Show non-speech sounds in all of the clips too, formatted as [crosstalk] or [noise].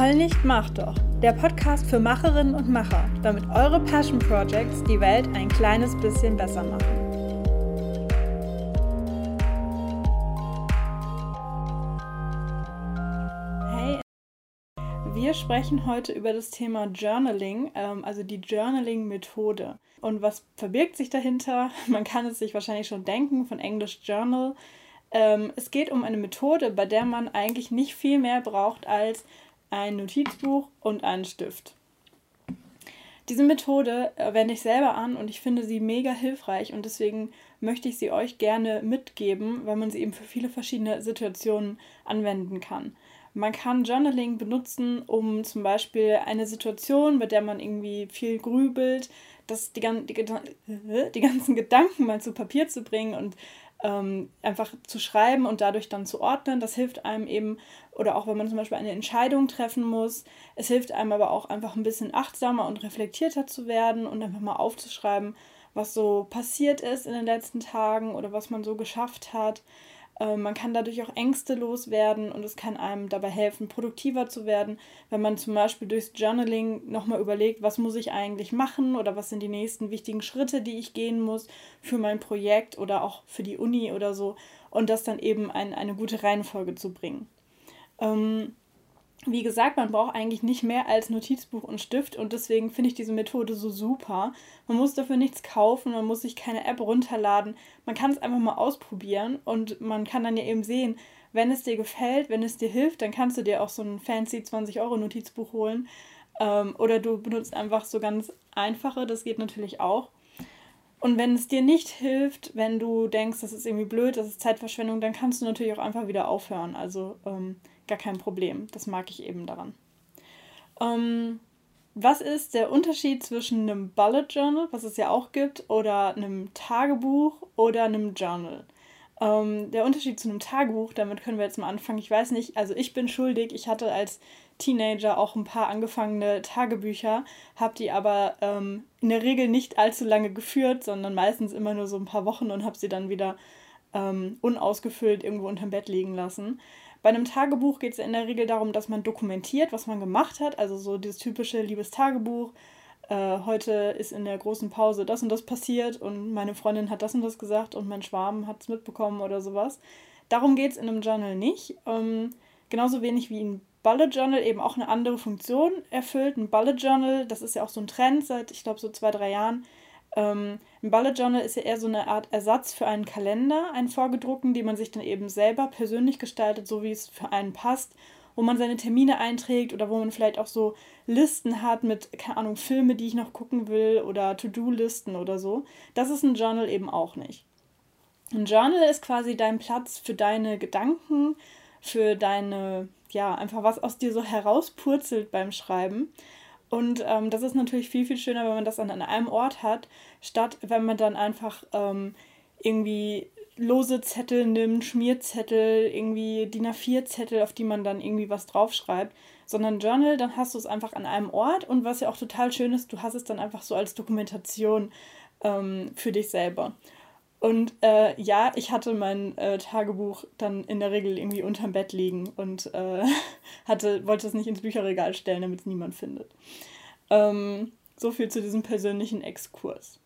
Heul nicht, mach doch. Der Podcast für Macherinnen und Macher, damit eure Passion Projects die Welt ein kleines bisschen besser machen. Hey, wir sprechen heute über das Thema Journaling, ähm, also die Journaling-Methode. Und was verbirgt sich dahinter? [laughs] Man kann es sich wahrscheinlich schon denken, von Englisch Journal. Ähm, es geht um eine Methode, bei der man eigentlich nicht viel mehr braucht als ein Notizbuch und einen Stift. Diese Methode äh, wende ich selber an und ich finde sie mega hilfreich und deswegen möchte ich sie euch gerne mitgeben, weil man sie eben für viele verschiedene Situationen anwenden kann. Man kann Journaling benutzen, um zum Beispiel eine Situation, bei der man irgendwie viel grübelt, das, die, die, die ganzen [laughs] Gedanken mal zu Papier zu bringen und ähm, einfach zu schreiben und dadurch dann zu ordnen. Das hilft einem eben, oder auch wenn man zum Beispiel eine Entscheidung treffen muss, es hilft einem aber auch einfach ein bisschen achtsamer und reflektierter zu werden und einfach mal aufzuschreiben, was so passiert ist in den letzten Tagen oder was man so geschafft hat. Ähm, man kann dadurch auch Ängste loswerden und es kann einem dabei helfen, produktiver zu werden, wenn man zum Beispiel durchs Journaling nochmal überlegt, was muss ich eigentlich machen oder was sind die nächsten wichtigen Schritte, die ich gehen muss für mein Projekt oder auch für die Uni oder so und das dann eben in eine gute Reihenfolge zu bringen. Ähm, wie gesagt, man braucht eigentlich nicht mehr als Notizbuch und Stift und deswegen finde ich diese Methode so super. Man muss dafür nichts kaufen, man muss sich keine App runterladen. Man kann es einfach mal ausprobieren und man kann dann ja eben sehen, wenn es dir gefällt, wenn es dir hilft, dann kannst du dir auch so ein fancy 20 Euro Notizbuch holen. Ähm, oder du benutzt einfach so ganz einfache, das geht natürlich auch. Und wenn es dir nicht hilft, wenn du denkst, das ist irgendwie blöd, das ist Zeitverschwendung, dann kannst du natürlich auch einfach wieder aufhören. Also ähm, gar kein Problem. Das mag ich eben daran. Ähm, was ist der Unterschied zwischen einem Bullet Journal, was es ja auch gibt, oder einem Tagebuch oder einem Journal? Ähm, der Unterschied zu einem Tagebuch, damit können wir jetzt mal anfangen. Ich weiß nicht, also ich bin schuldig. Ich hatte als Teenager auch ein paar angefangene Tagebücher, habe die aber ähm, in der Regel nicht allzu lange geführt, sondern meistens immer nur so ein paar Wochen und habe sie dann wieder ähm, unausgefüllt irgendwo unterm Bett liegen lassen. Bei einem Tagebuch geht es in der Regel darum, dass man dokumentiert, was man gemacht hat. Also so dieses typische liebes Tagebuch. Äh, heute ist in der großen Pause das und das passiert und meine Freundin hat das und das gesagt und mein Schwarm hat es mitbekommen oder sowas. Darum geht es in einem Journal nicht. Ähm, genauso wenig wie ein Bullet Journal eben auch eine andere Funktion erfüllt. Ein Bullet Journal, das ist ja auch so ein Trend seit, ich glaube, so zwei, drei Jahren, ähm, ein Bullet Journal ist ja eher so eine Art Ersatz für einen Kalender, einen vorgedruckten, den man sich dann eben selber persönlich gestaltet, so wie es für einen passt, wo man seine Termine einträgt oder wo man vielleicht auch so Listen hat mit, keine Ahnung, Filme, die ich noch gucken will oder To-Do-Listen oder so. Das ist ein Journal eben auch nicht. Ein Journal ist quasi dein Platz für deine Gedanken, für deine, ja, einfach was aus dir so herauspurzelt beim Schreiben. Und ähm, das ist natürlich viel, viel schöner, wenn man das dann an einem Ort hat, statt wenn man dann einfach ähm, irgendwie lose Zettel nimmt, Schmierzettel, irgendwie DIN A4-Zettel, auf die man dann irgendwie was draufschreibt, sondern Journal, dann hast du es einfach an einem Ort und was ja auch total schön ist, du hast es dann einfach so als Dokumentation ähm, für dich selber. Und äh, ja, ich hatte mein äh, Tagebuch dann in der Regel irgendwie unterm Bett liegen und äh, [laughs] hatte, wollte es nicht ins Bücherregal stellen, damit es niemand findet. Ähm, so viel zu diesem persönlichen Exkurs.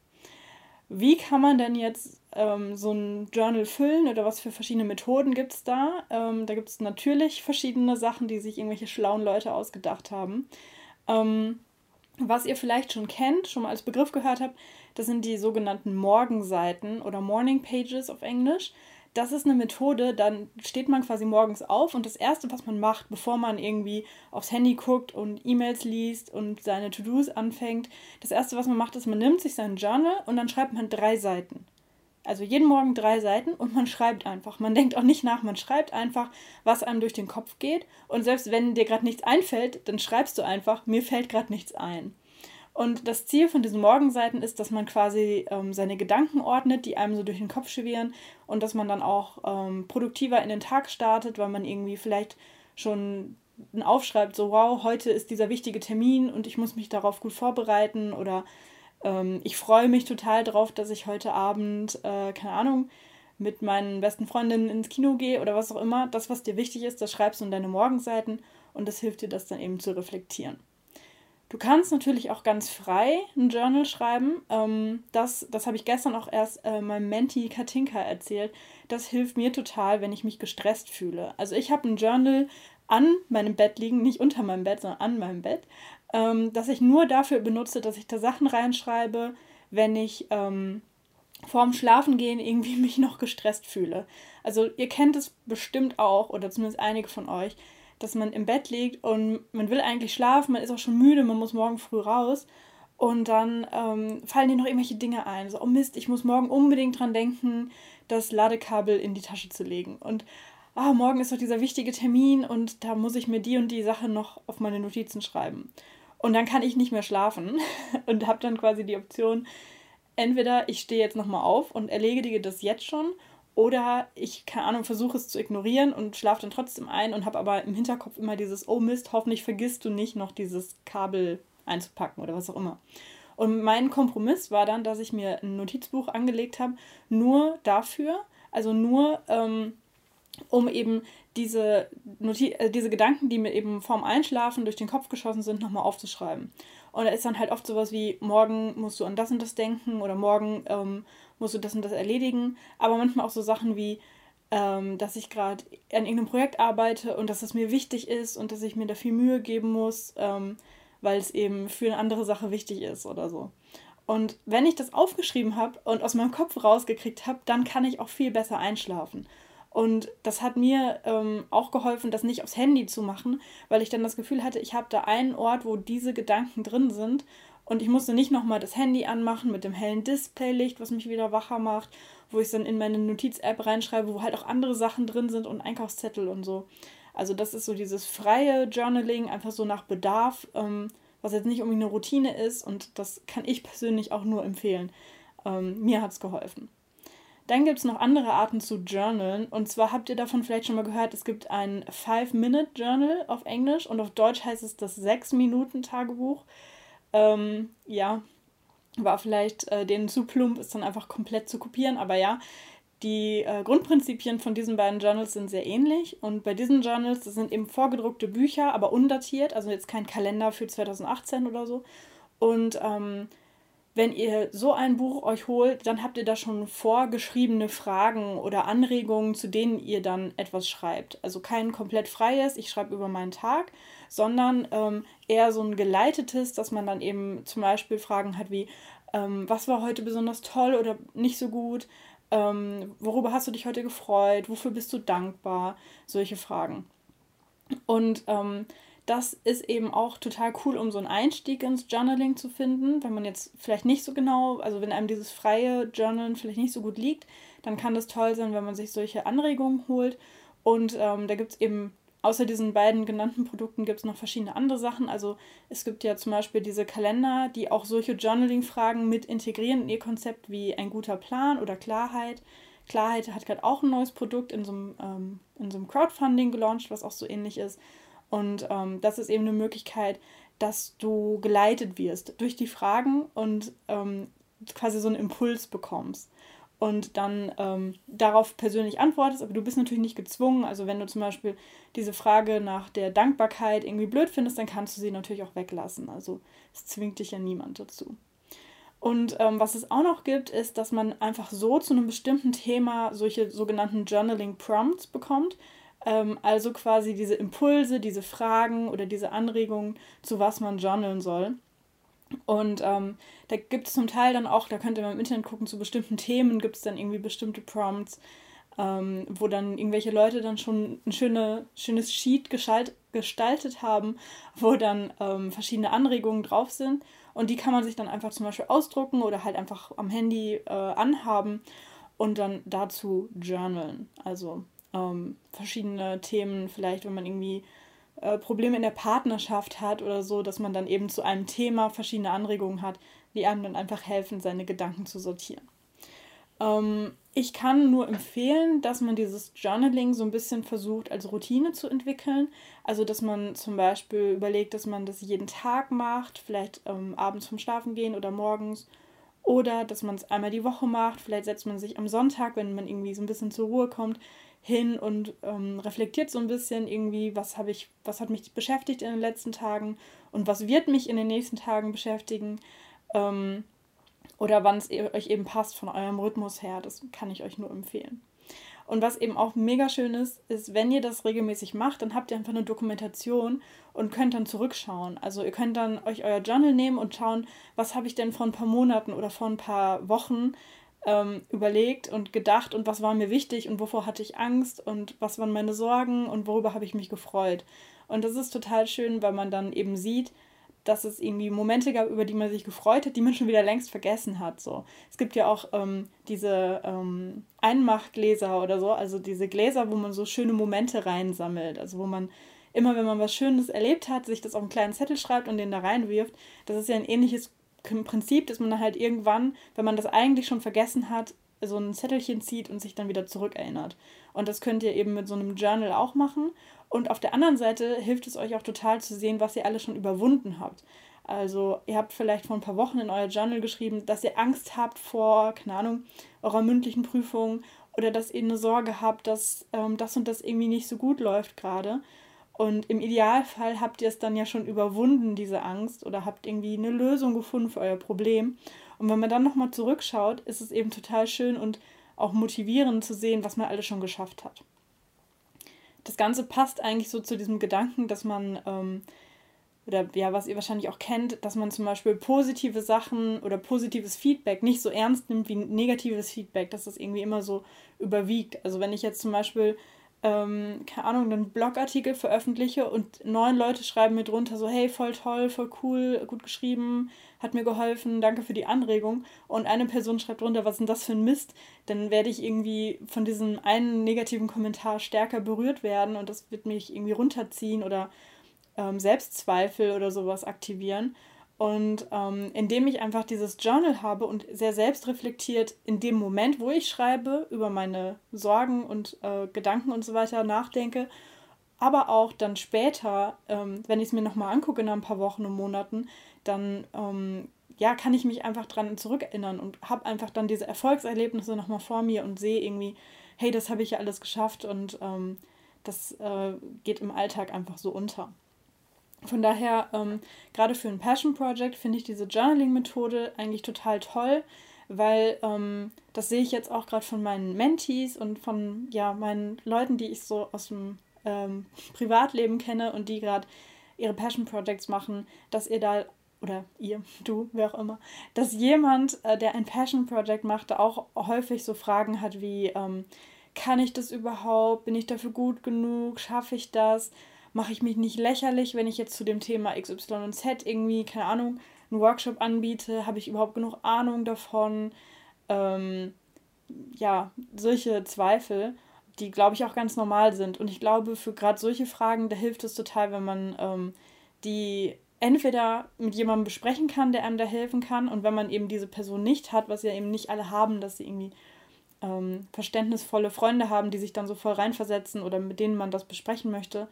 Wie kann man denn jetzt ähm, so ein Journal füllen oder was für verschiedene Methoden gibt es da? Ähm, da gibt es natürlich verschiedene Sachen, die sich irgendwelche schlauen Leute ausgedacht haben. Ähm, was ihr vielleicht schon kennt, schon mal als Begriff gehört habt, das sind die sogenannten Morgenseiten oder Morning Pages auf Englisch. Das ist eine Methode, dann steht man quasi morgens auf und das Erste, was man macht, bevor man irgendwie aufs Handy guckt und E-Mails liest und seine To-Dos anfängt, das Erste, was man macht, ist, man nimmt sich sein Journal und dann schreibt man drei Seiten. Also jeden Morgen drei Seiten und man schreibt einfach. Man denkt auch nicht nach, man schreibt einfach, was einem durch den Kopf geht. Und selbst wenn dir gerade nichts einfällt, dann schreibst du einfach, mir fällt gerade nichts ein. Und das Ziel von diesen Morgenseiten ist, dass man quasi ähm, seine Gedanken ordnet, die einem so durch den Kopf schwirren und dass man dann auch ähm, produktiver in den Tag startet, weil man irgendwie vielleicht schon aufschreibt, so wow, heute ist dieser wichtige Termin und ich muss mich darauf gut vorbereiten oder ähm, ich freue mich total drauf, dass ich heute Abend, äh, keine Ahnung, mit meinen besten Freundinnen ins Kino gehe oder was auch immer. Das, was dir wichtig ist, das schreibst du in deine Morgenseiten und das hilft dir, das dann eben zu reflektieren. Du kannst natürlich auch ganz frei ein Journal schreiben. Ähm, das das habe ich gestern auch erst äh, meinem Menti Katinka erzählt. Das hilft mir total, wenn ich mich gestresst fühle. Also ich habe ein Journal an meinem Bett liegen, nicht unter meinem Bett, sondern an meinem Bett, ähm, das ich nur dafür benutze, dass ich da Sachen reinschreibe, wenn ich ähm, vorm Schlafengehen irgendwie [laughs] mich noch gestresst fühle. Also ihr kennt es bestimmt auch, oder zumindest einige von euch, dass man im Bett liegt und man will eigentlich schlafen, man ist auch schon müde, man muss morgen früh raus. Und dann ähm, fallen dir noch irgendwelche Dinge ein. So, oh Mist, ich muss morgen unbedingt dran denken, das Ladekabel in die Tasche zu legen. Und ah, morgen ist doch dieser wichtige Termin und da muss ich mir die und die Sache noch auf meine Notizen schreiben. Und dann kann ich nicht mehr schlafen [laughs] und habe dann quasi die Option, entweder ich stehe jetzt nochmal auf und erledige das jetzt schon oder ich, keine Ahnung, versuche es zu ignorieren und schlafe dann trotzdem ein und habe aber im Hinterkopf immer dieses, oh Mist, hoffentlich vergisst du nicht noch dieses Kabel einzupacken oder was auch immer. Und mein Kompromiss war dann, dass ich mir ein Notizbuch angelegt habe, nur dafür, also nur ähm, um eben diese, Noti äh, diese Gedanken, die mir eben vorm Einschlafen durch den Kopf geschossen sind, nochmal aufzuschreiben. Und da ist dann halt oft sowas wie, morgen musst du an das und das denken oder morgen ähm, musst du das und das erledigen. Aber manchmal auch so Sachen wie, ähm, dass ich gerade an irgendeinem Projekt arbeite und dass es mir wichtig ist und dass ich mir da viel Mühe geben muss, ähm, weil es eben für eine andere Sache wichtig ist oder so. Und wenn ich das aufgeschrieben habe und aus meinem Kopf rausgekriegt habe, dann kann ich auch viel besser einschlafen. Und das hat mir ähm, auch geholfen, das nicht aufs Handy zu machen, weil ich dann das Gefühl hatte, ich habe da einen Ort, wo diese Gedanken drin sind. Und ich musste nicht nochmal das Handy anmachen mit dem hellen Displaylicht, was mich wieder wacher macht, wo ich es dann in meine Notiz-App reinschreibe, wo halt auch andere Sachen drin sind und Einkaufszettel und so. Also das ist so dieses freie Journaling, einfach so nach Bedarf, ähm, was jetzt nicht irgendwie eine Routine ist. Und das kann ich persönlich auch nur empfehlen. Ähm, mir hat es geholfen. Dann gibt es noch andere Arten zu journalen. Und zwar habt ihr davon vielleicht schon mal gehört, es gibt ein Five-Minute-Journal auf Englisch und auf Deutsch heißt es das Sechs-Minuten-Tagebuch. Ähm, ja, war vielleicht äh, denen zu plump, ist dann einfach komplett zu kopieren. Aber ja, die äh, Grundprinzipien von diesen beiden Journals sind sehr ähnlich. Und bei diesen Journals, das sind eben vorgedruckte Bücher, aber undatiert, also jetzt kein Kalender für 2018 oder so. Und ähm, wenn ihr so ein Buch euch holt, dann habt ihr da schon vorgeschriebene Fragen oder Anregungen, zu denen ihr dann etwas schreibt. Also kein komplett freies, ich schreibe über meinen Tag, sondern ähm, eher so ein geleitetes, dass man dann eben zum Beispiel Fragen hat wie, ähm, was war heute besonders toll oder nicht so gut, ähm, worüber hast du dich heute gefreut, wofür bist du dankbar, solche Fragen. Und ähm, das ist eben auch total cool, um so einen Einstieg ins Journaling zu finden. Wenn man jetzt vielleicht nicht so genau, also wenn einem dieses freie Journalen vielleicht nicht so gut liegt, dann kann das toll sein, wenn man sich solche Anregungen holt. Und ähm, da gibt es eben, außer diesen beiden genannten Produkten, gibt es noch verschiedene andere Sachen. Also es gibt ja zum Beispiel diese Kalender, die auch solche Journaling-Fragen mit integrieren in ihr Konzept wie ein guter Plan oder Klarheit. Klarheit hat gerade auch ein neues Produkt in so einem, ähm, in so einem Crowdfunding gelauncht, was auch so ähnlich ist. Und ähm, das ist eben eine Möglichkeit, dass du geleitet wirst durch die Fragen und ähm, quasi so einen Impuls bekommst und dann ähm, darauf persönlich antwortest, aber du bist natürlich nicht gezwungen. Also wenn du zum Beispiel diese Frage nach der Dankbarkeit irgendwie blöd findest, dann kannst du sie natürlich auch weglassen. Also es zwingt dich ja niemand dazu. Und ähm, was es auch noch gibt, ist, dass man einfach so zu einem bestimmten Thema solche sogenannten Journaling Prompts bekommt. Ähm, also quasi diese Impulse, diese Fragen oder diese Anregungen, zu was man journalen soll. Und ähm, da gibt es zum Teil dann auch, da könnt ihr mal im Internet gucken, zu bestimmten Themen gibt es dann irgendwie bestimmte Prompts, ähm, wo dann irgendwelche Leute dann schon ein schöne, schönes Sheet geschalt, gestaltet haben, wo dann ähm, verschiedene Anregungen drauf sind. Und die kann man sich dann einfach zum Beispiel ausdrucken oder halt einfach am Handy äh, anhaben und dann dazu journalen. Also ähm, verschiedene Themen, vielleicht wenn man irgendwie äh, Probleme in der Partnerschaft hat oder so, dass man dann eben zu einem Thema verschiedene Anregungen hat, die einem dann einfach helfen, seine Gedanken zu sortieren. Ähm, ich kann nur empfehlen, dass man dieses Journaling so ein bisschen versucht als Routine zu entwickeln. Also, dass man zum Beispiel überlegt, dass man das jeden Tag macht, vielleicht ähm, abends vom Schlafen gehen oder morgens Oder dass man es einmal die Woche macht. Vielleicht setzt man sich am Sonntag, wenn man irgendwie so ein bisschen zur Ruhe kommt, hin und ähm, reflektiert so ein bisschen irgendwie, was habe ich, was hat mich beschäftigt in den letzten Tagen und was wird mich in den nächsten Tagen beschäftigen. Ähm, oder wann es e-, euch eben passt von eurem Rhythmus her. Das kann ich euch nur empfehlen. Und was eben auch mega schön ist, ist, wenn ihr das regelmäßig macht, dann habt ihr einfach eine Dokumentation und könnt dann zurückschauen. Also ihr könnt dann euch euer Journal nehmen und schauen, was habe ich denn vor ein paar Monaten oder vor ein paar Wochen ähm, überlegt und gedacht und was war mir wichtig und wovor hatte ich Angst und was waren meine Sorgen und worüber habe ich mich gefreut. Und das ist total schön, weil man dann eben sieht, dass es irgendwie Momente gab, über die man sich gefreut hat, die man schon wieder längst vergessen hat. So. Es gibt ja auch ähm, diese ähm, Einmachgläser oder so, also diese Gläser, wo man so schöne Momente reinsammelt. Also wo man immer, wenn man was Schönes erlebt hat, sich das auf einen kleinen Zettel schreibt und den da reinwirft. Das ist ja ein ähnliches Prinzip, dass man dann halt irgendwann, wenn man das eigentlich schon vergessen hat, so ein Zettelchen zieht und sich dann wieder zurückerinnert. Und das könnt ihr eben mit so einem Journal auch machen. Und auf der anderen Seite hilft es euch auch total zu sehen, was ihr alles schon überwunden habt. Also ihr habt vielleicht vor ein paar Wochen in euer Journal geschrieben, dass ihr Angst habt vor, keine Ahnung, eurer mündlichen Prüfung oder dass ihr eine Sorge habt, dass ähm, das und das irgendwie nicht so gut läuft gerade. Und im Idealfall habt ihr es dann ja schon überwunden, diese Angst, oder habt irgendwie eine Lösung gefunden für euer Problem. Und wenn man dann nochmal zurückschaut, ist es eben total schön und auch motivierend zu sehen, was man alles schon geschafft hat. Das Ganze passt eigentlich so zu diesem Gedanken, dass man, ähm, oder ja, was ihr wahrscheinlich auch kennt, dass man zum Beispiel positive Sachen oder positives Feedback nicht so ernst nimmt wie negatives Feedback, dass das irgendwie immer so überwiegt. Also wenn ich jetzt zum Beispiel ähm, keine Ahnung, einen Blogartikel veröffentliche und neun Leute schreiben mir drunter so, hey, voll toll, voll cool, gut geschrieben, hat mir geholfen, danke für die Anregung. Und eine Person schreibt drunter, was ist denn das für ein Mist? Dann werde ich irgendwie von diesem einen negativen Kommentar stärker berührt werden und das wird mich irgendwie runterziehen oder ähm, Selbstzweifel oder sowas aktivieren. Und ähm, indem ich einfach dieses Journal habe und sehr selbstreflektiert in dem Moment, wo ich schreibe, über meine Sorgen und äh, Gedanken und so weiter nachdenke, aber auch dann später, ähm, wenn ich es mir nochmal angucke in ein paar Wochen und Monaten, dann ähm, ja, kann ich mich einfach dran zurückerinnern und habe einfach dann diese Erfolgserlebnisse nochmal vor mir und sehe irgendwie, hey, das habe ich ja alles geschafft und ähm, das äh, geht im Alltag einfach so unter. Von daher, ähm, gerade für ein Passion Project finde ich diese Journaling-Methode eigentlich total toll, weil ähm, das sehe ich jetzt auch gerade von meinen Mentees und von ja, meinen Leuten, die ich so aus dem ähm, Privatleben kenne und die gerade ihre Passion Projects machen, dass ihr da oder ihr, [laughs] du, wer auch immer, dass jemand, äh, der ein Passion Project macht, da auch häufig so Fragen hat wie, ähm, kann ich das überhaupt? Bin ich dafür gut genug? Schaffe ich das? Mache ich mich nicht lächerlich, wenn ich jetzt zu dem Thema XY und Z irgendwie, keine Ahnung, einen Workshop anbiete, habe ich überhaupt genug Ahnung davon? Ähm, ja, solche Zweifel, die, glaube ich, auch ganz normal sind. Und ich glaube, für gerade solche Fragen, da hilft es total, wenn man ähm, die entweder mit jemandem besprechen kann, der einem da helfen kann, und wenn man eben diese Person nicht hat, was ja eben nicht alle haben, dass sie irgendwie ähm, verständnisvolle Freunde haben, die sich dann so voll reinversetzen oder mit denen man das besprechen möchte,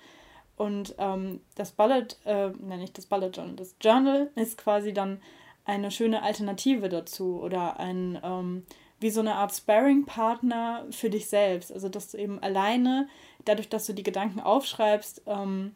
und ähm, das Bullet, äh, nein, nicht das Bullet Journal, das Journal ist quasi dann eine schöne Alternative dazu oder ein, ähm, wie so eine Art Sparring-Partner für dich selbst. Also, dass du eben alleine, dadurch, dass du die Gedanken aufschreibst, ähm,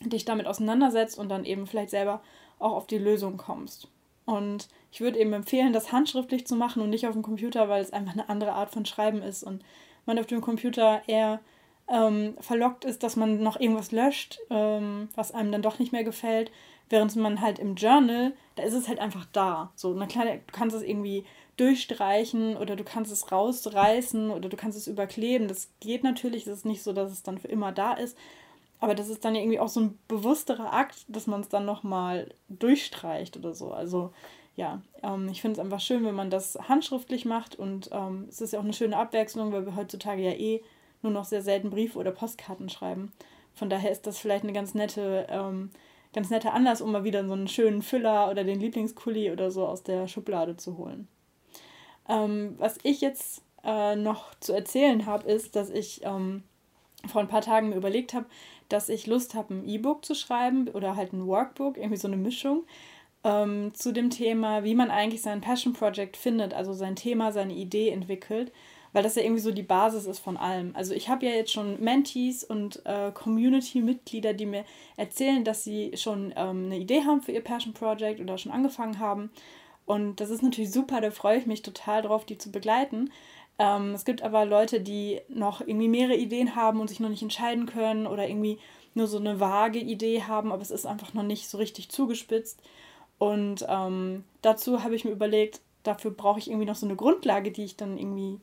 dich damit auseinandersetzt und dann eben vielleicht selber auch auf die Lösung kommst. Und ich würde eben empfehlen, das handschriftlich zu machen und nicht auf dem Computer, weil es einfach eine andere Art von Schreiben ist und man auf dem Computer eher ähm, verlockt ist, dass man noch irgendwas löscht, ähm, was einem dann doch nicht mehr gefällt. Während man halt im Journal, da ist es halt einfach da. So, na klar, du kannst es irgendwie durchstreichen oder du kannst es rausreißen oder du kannst es überkleben. Das geht natürlich, es ist nicht so, dass es dann für immer da ist. Aber das ist dann irgendwie auch so ein bewussterer Akt, dass man es dann nochmal durchstreicht oder so. Also ja, ähm, ich finde es einfach schön, wenn man das handschriftlich macht und ähm, es ist ja auch eine schöne Abwechslung, weil wir heutzutage ja eh nur noch sehr selten Briefe oder Postkarten schreiben. Von daher ist das vielleicht eine ganz nette, ähm, ganz netter Anlass, um mal wieder so einen schönen Füller oder den Lieblingskuli oder so aus der Schublade zu holen. Ähm, was ich jetzt äh, noch zu erzählen habe, ist, dass ich ähm, vor ein paar Tagen mir überlegt habe, dass ich Lust habe, ein E-Book zu schreiben oder halt ein Workbook, irgendwie so eine Mischung. ähm, zu dem Thema, wie man eigentlich sein Passion Project findet, also sein Thema, seine Idee entwickelt, weil das ja irgendwie so die Basis ist von allem. Also ich habe ja jetzt schon Mentees und äh, Community-Mitglieder, die mir erzählen, dass sie schon ähm, eine Idee haben für ihr Passion Project oder schon angefangen haben. Und das ist natürlich super, da freue ich mich total drauf, die zu begleiten. Ähm, es gibt aber Leute, die noch irgendwie mehrere Ideen haben und sich noch nicht entscheiden können oder irgendwie nur so eine vage Idee haben, aber es ist einfach noch nicht so richtig zugespitzt. Und ähm, dazu habe ich mir überlegt, dafür brauche ich irgendwie noch so eine Grundlage, die ich dann irgendwie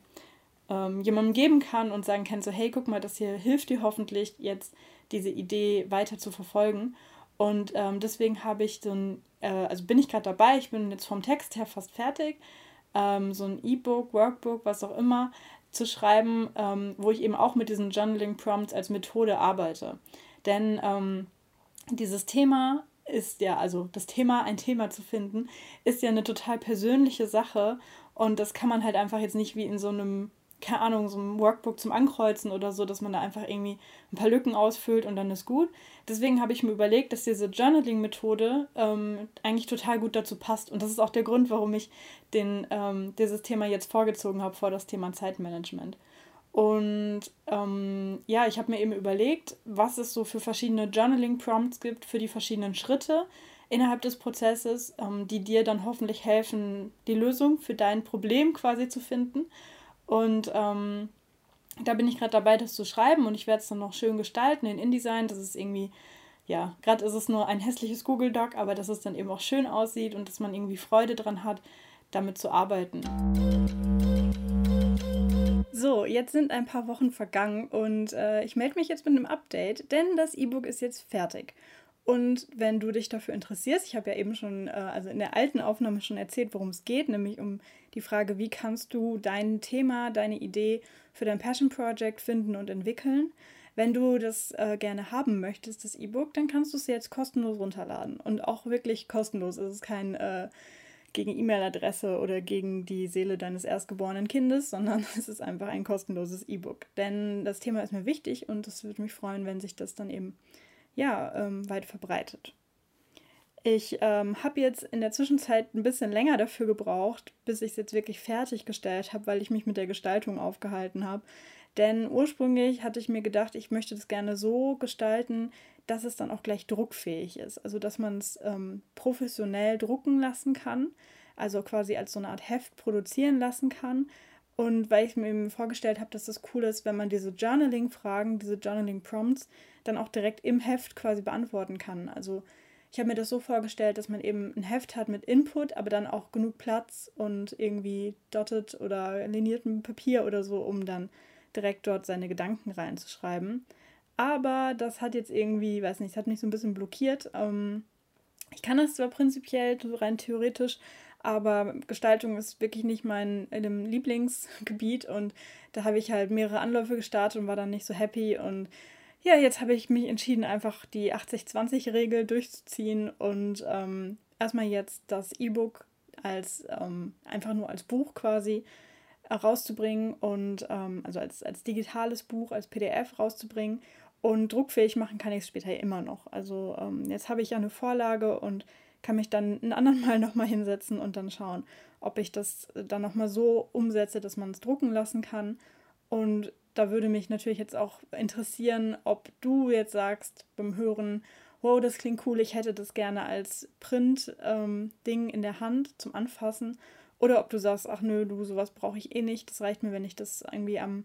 ähm, jemandem geben kann und sagen kann, so hey, guck mal, das hier hilft dir hoffentlich jetzt diese Idee weiter zu verfolgen. Und ähm, deswegen habe ich so ein, äh, also bin ich gerade dabei, ich bin jetzt vom Text her fast fertig, ähm, so ein E-Book, Workbook, was auch immer, zu schreiben, ähm, wo ich eben auch mit diesen Journaling Prompts als Methode arbeite. Denn ähm, dieses Thema ist ja, also das Thema, ein Thema zu finden, ist ja eine total persönliche Sache und das kann man halt einfach jetzt nicht wie in so einem, keine Ahnung, so einem Workbook zum Ankreuzen oder so, dass man da einfach irgendwie ein paar Lücken ausfüllt und dann ist gut. Deswegen habe ich mir überlegt, dass diese Journaling-Methode ähm, eigentlich total gut dazu passt und das ist auch der Grund, warum ich den, ähm, dieses Thema jetzt vorgezogen habe vor das Thema Zeitmanagement. Und ähm, ja, ich habe mir eben überlegt, was es so für verschiedene Journaling-Prompts gibt für die verschiedenen Schritte innerhalb des Prozesses, ähm, die dir dann hoffentlich helfen, die Lösung für dein Problem quasi zu finden. Und ähm, da bin ich gerade dabei, das zu schreiben und ich werde es dann noch schön gestalten in InDesign, dass es irgendwie, ja, gerade ist es nur ein hässliches Google Doc, aber dass es dann eben auch schön aussieht und dass man irgendwie Freude dran hat, damit zu arbeiten. So, jetzt sind ein paar Wochen vergangen und äh, ich melde mich jetzt mit einem Update, denn das E-Book ist jetzt fertig. Und wenn du dich dafür interessierst, ich habe ja eben schon, äh, also in der alten Aufnahme schon erzählt, worum es geht, nämlich um die Frage, wie kannst du dein Thema, deine Idee für dein Passion Project finden und entwickeln. Wenn du das äh, gerne haben möchtest, das E-Book, dann kannst du es jetzt kostenlos runterladen. Und auch wirklich kostenlos. Es ist kein äh, gegen E-Mail-Adresse oder gegen die Seele deines erstgeborenen Kindes, sondern [laughs] es ist einfach ein kostenloses E-Book. Denn das Thema ist mir wichtig und es würde mich freuen, wenn sich das dann eben ja, ähm, weit verbreitet. Ich ähm, habe jetzt in der Zwischenzeit ein bisschen länger dafür gebraucht, bis ich es jetzt wirklich fertiggestellt habe, weil ich mich mit der Gestaltung aufgehalten habe. Denn ursprünglich hatte ich mir gedacht, ich möchte das gerne so gestalten, dass es dann auch gleich druckfähig ist. Also dass man es ähm, professionell drucken lassen kann, also quasi als so eine Art Heft produzieren lassen kann. Und weil ich mir eben vorgestellt habe, dass das cool ist, wenn man diese Journaling-Fragen, diese Journaling-Prompts dann auch direkt im Heft quasi beantworten kann. Also ich habe mir das so vorgestellt, dass man eben ein Heft hat mit Input, aber dann auch genug Platz und irgendwie dotted oder liniertem Papier oder so, um dann direkt dort seine Gedanken reinzuschreiben. Aber das hat jetzt irgendwie, weiß nicht, hat mich so ein bisschen blockiert. Ähm, ich kann das zwar prinzipiell, rein theoretisch, aber Gestaltung ist wirklich nicht mein Lieblingsgebiet und da habe ich halt mehrere Anläufe gestartet und war dann nicht so happy und ja, jetzt habe ich mich entschieden, einfach die 80-20-Regel durchzuziehen und ähm, erstmal jetzt das E-Book als ähm, einfach nur als Buch quasi rauszubringen und ähm, also als, als digitales Buch, als PDF rauszubringen und druckfähig machen kann ich es später immer noch. Also ähm, jetzt habe ich ja eine Vorlage und kann mich dann ein anderen Mal [laughs] nochmal hinsetzen und dann schauen, ob ich das dann nochmal so umsetze, dass man es drucken lassen kann. Und da würde mich natürlich jetzt auch interessieren, ob du jetzt sagst beim Hören, wow, das klingt cool, ich hätte das gerne als Print-Ding ähm, in der Hand zum Anfassen. Oder ob du sagst, ach nö, du, sowas brauche ich eh nicht. Das reicht mir, wenn ich das irgendwie am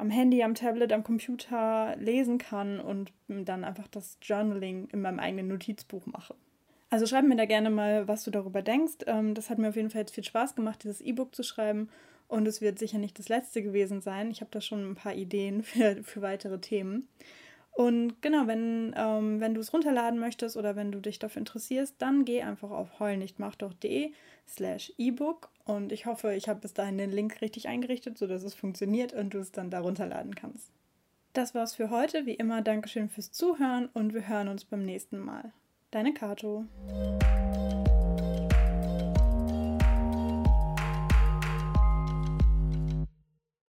am Handy, am Tablet, am Computer lesen kann und dann einfach das Journaling in meinem eigenen Notizbuch mache. Also schreib mir da gerne mal, was du darüber denkst. Ähm, das hat mir auf jeden Fall jetzt viel Spaß gemacht, dieses E-Book zu schreiben. Und es wird sicher nicht das letzte gewesen sein. Ich habe da schon ein paar Ideen [laughs] für, für weitere Themen. Und genau, wenn, ähm, wenn du es runterladen möchtest oder wenn du dich dafür interessierst, dann geh einfach auf heulnichtmachdoch.de slash ebook und ich hoffe, ich habe bis dahin den Link richtig eingerichtet, sodass es funktioniert und du es dann da runterladen kannst. Das war's für heute. Wie immer, Dankeschön fürs Zuhören und wir hören uns beim nächsten Mal. Deine Kato.